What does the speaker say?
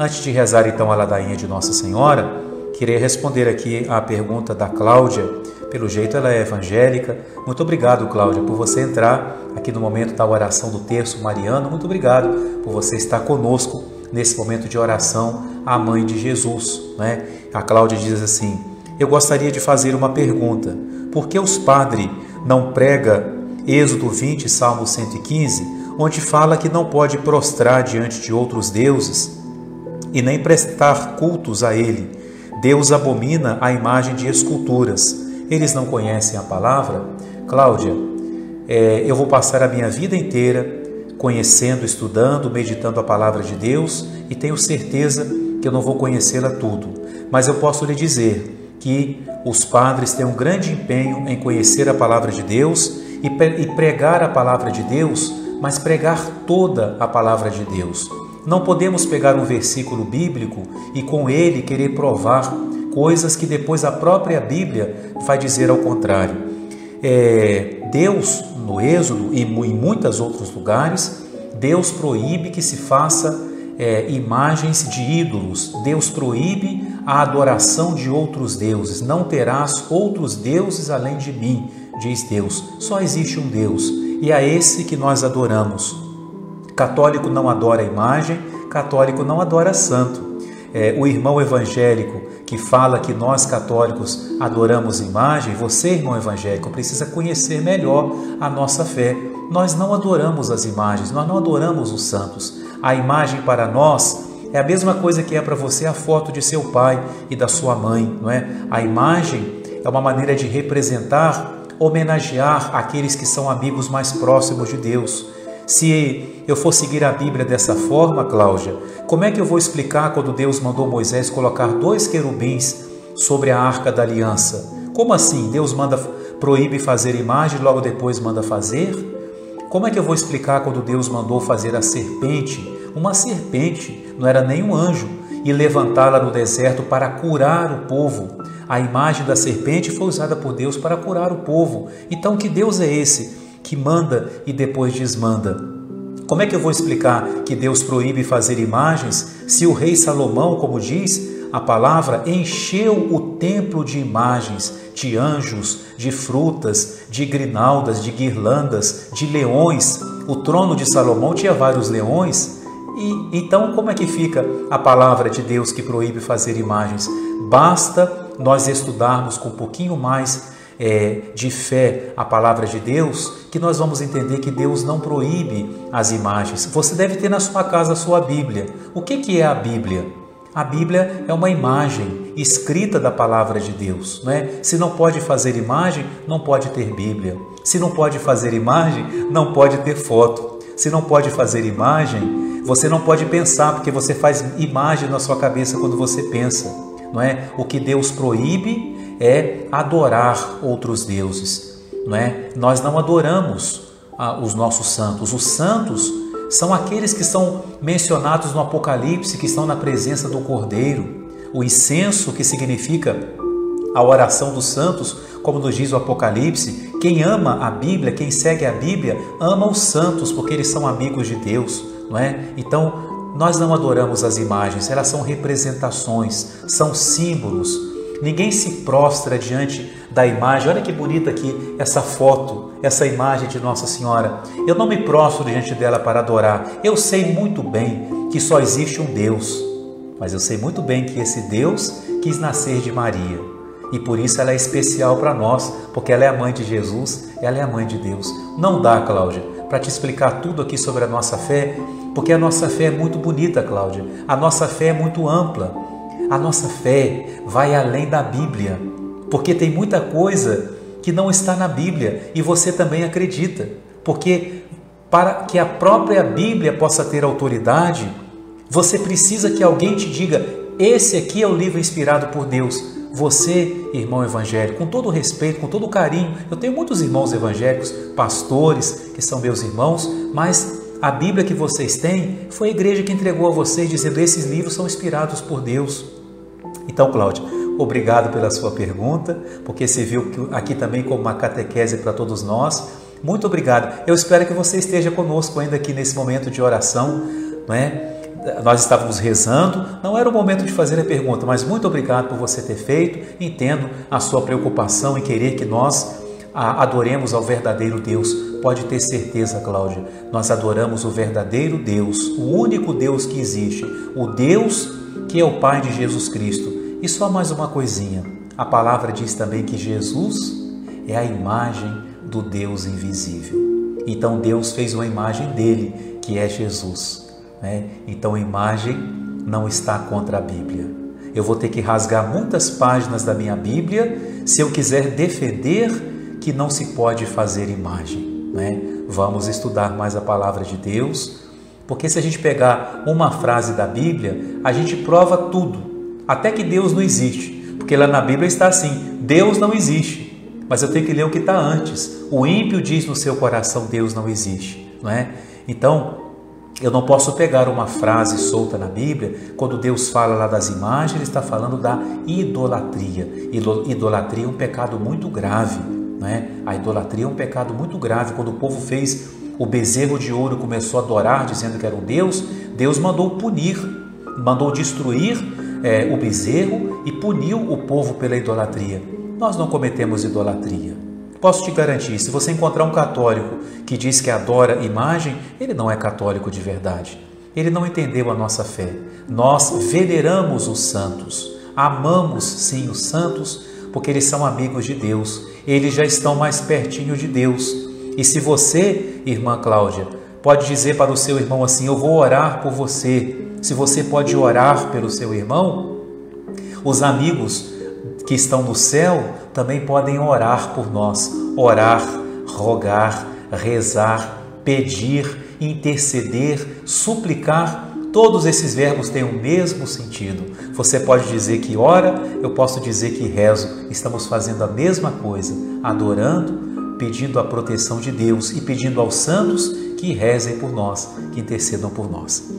Antes de rezar então a ladainha de Nossa Senhora, queria responder aqui à pergunta da Cláudia. Pelo jeito ela é evangélica. Muito obrigado, Cláudia, por você entrar aqui no momento da oração do terço mariano. Muito obrigado por você estar conosco nesse momento de oração à mãe de Jesus, né? A Cláudia diz assim: "Eu gostaria de fazer uma pergunta. Por que os padres não prega Êxodo 20, Salmo 115, onde fala que não pode prostrar diante de outros deuses e nem prestar cultos a ele. Deus abomina a imagem de esculturas. Eles não conhecem a palavra? Cláudia, é, eu vou passar a minha vida inteira conhecendo, estudando, meditando a palavra de Deus e tenho certeza que eu não vou conhecê-la tudo. Mas eu posso lhe dizer que os padres têm um grande empenho em conhecer a palavra de Deus e pregar a palavra de Deus, mas pregar toda a palavra de Deus. Não podemos pegar um versículo bíblico e com ele querer provar coisas que depois a própria Bíblia vai dizer ao contrário. É, Deus, no Êxodo e em muitos outros lugares, Deus proíbe que se faça é, imagens de ídolos. Deus proíbe a adoração de outros deuses. Não terás outros deuses além de mim, diz Deus. Só existe um Deus e é esse que nós adoramos. Católico não adora imagem, católico não adora santo. É, o irmão evangélico que fala que nós católicos adoramos imagem, você, irmão evangélico, precisa conhecer melhor a nossa fé. Nós não adoramos as imagens, nós não adoramos os santos. A imagem para nós é a mesma coisa que é para você a foto de seu pai e da sua mãe, não é? A imagem é uma maneira de representar, homenagear aqueles que são amigos mais próximos de Deus. Se eu for seguir a Bíblia dessa forma, Cláudia, como é que eu vou explicar quando Deus mandou Moisés colocar dois querubins sobre a arca da aliança? Como assim? Deus manda proíbe fazer imagem, logo depois manda fazer? Como é que eu vou explicar quando Deus mandou fazer a serpente, uma serpente, não era nem um anjo, e levantá-la no deserto para curar o povo? A imagem da serpente foi usada por Deus para curar o povo. Então, que Deus é esse que manda e depois desmanda? Como é que eu vou explicar que Deus proíbe fazer imagens se o rei Salomão, como diz, a palavra encheu o templo de imagens, de anjos, de frutas, de grinaldas, de guirlandas, de leões. O trono de Salomão tinha vários leões. E então, como é que fica a palavra de Deus que proíbe fazer imagens? Basta nós estudarmos com um pouquinho mais é, de fé a palavra de Deus, que nós vamos entender que Deus não proíbe as imagens. Você deve ter na sua casa a sua Bíblia. O que, que é a Bíblia? A Bíblia é uma imagem escrita da palavra de Deus, não é? Se não pode fazer imagem, não pode ter Bíblia. Se não pode fazer imagem, não pode ter foto. Se não pode fazer imagem, você não pode pensar, porque você faz imagem na sua cabeça quando você pensa, não é? O que Deus proíbe é adorar outros deuses, não é? Nós não adoramos ah, os nossos santos. Os santos são aqueles que são mencionados no Apocalipse, que estão na presença do Cordeiro. O incenso, que significa a oração dos santos, como nos diz o Apocalipse, quem ama a Bíblia, quem segue a Bíblia, ama os santos, porque eles são amigos de Deus, não é? Então, nós não adoramos as imagens, elas são representações, são símbolos. Ninguém se prostra diante da imagem. Olha que bonita aqui essa foto, essa imagem de Nossa Senhora. Eu não me prostro diante dela para adorar. Eu sei muito bem que só existe um Deus, mas eu sei muito bem que esse Deus quis nascer de Maria. E por isso ela é especial para nós, porque ela é a mãe de Jesus, ela é a mãe de Deus. Não dá, Cláudia, para te explicar tudo aqui sobre a nossa fé, porque a nossa fé é muito bonita, Cláudia. A nossa fé é muito ampla. A nossa fé vai além da Bíblia porque tem muita coisa que não está na Bíblia e você também acredita. Porque para que a própria Bíblia possa ter autoridade, você precisa que alguém te diga: esse aqui é o livro inspirado por Deus. Você, irmão evangélico, com todo respeito, com todo carinho, eu tenho muitos irmãos evangélicos, pastores, que são meus irmãos, mas a Bíblia que vocês têm foi a igreja que entregou a vocês, dizendo: esses livros são inspirados por Deus. Então, Cláudia, Obrigado pela sua pergunta, porque serviu aqui também como uma catequese para todos nós. Muito obrigado. Eu espero que você esteja conosco ainda aqui nesse momento de oração, não é? nós estávamos rezando, não era o momento de fazer a pergunta, mas muito obrigado por você ter feito. Entendo a sua preocupação em querer que nós adoremos ao verdadeiro Deus. Pode ter certeza, Cláudia, nós adoramos o verdadeiro Deus, o único Deus que existe, o Deus que é o Pai de Jesus Cristo. E só mais uma coisinha: a palavra diz também que Jesus é a imagem do Deus invisível. Então Deus fez uma imagem dele, que é Jesus. Né? Então a imagem não está contra a Bíblia. Eu vou ter que rasgar muitas páginas da minha Bíblia se eu quiser defender que não se pode fazer imagem. Né? Vamos estudar mais a palavra de Deus, porque se a gente pegar uma frase da Bíblia, a gente prova tudo, até que Deus não existe, porque lá na Bíblia está assim: Deus não existe. Mas eu tenho que ler o que está antes. O ímpio diz no seu coração: Deus não existe, não é? Então, eu não posso pegar uma frase solta na Bíblia, quando Deus fala lá das imagens, Ele está falando da idolatria. Idolatria é um pecado muito grave. Né? A idolatria é um pecado muito grave. Quando o povo fez o bezerro de ouro e começou a adorar, dizendo que era um Deus, Deus mandou punir, mandou destruir é, o bezerro e puniu o povo pela idolatria. Nós não cometemos idolatria. Posso te garantir, se você encontrar um católico que diz que adora imagem, ele não é católico de verdade. Ele não entendeu a nossa fé. Nós veneramos os santos, amamos sim os santos, porque eles são amigos de Deus, eles já estão mais pertinho de Deus. E se você, irmã Cláudia, pode dizer para o seu irmão assim: Eu vou orar por você. Se você pode orar pelo seu irmão, os amigos que estão no céu também podem orar por nós. Orar, rogar, rezar, pedir, interceder, suplicar Todos esses verbos têm o mesmo sentido. Você pode dizer que ora, eu posso dizer que rezo. Estamos fazendo a mesma coisa, adorando, pedindo a proteção de Deus e pedindo aos santos que rezem por nós, que intercedam por nós.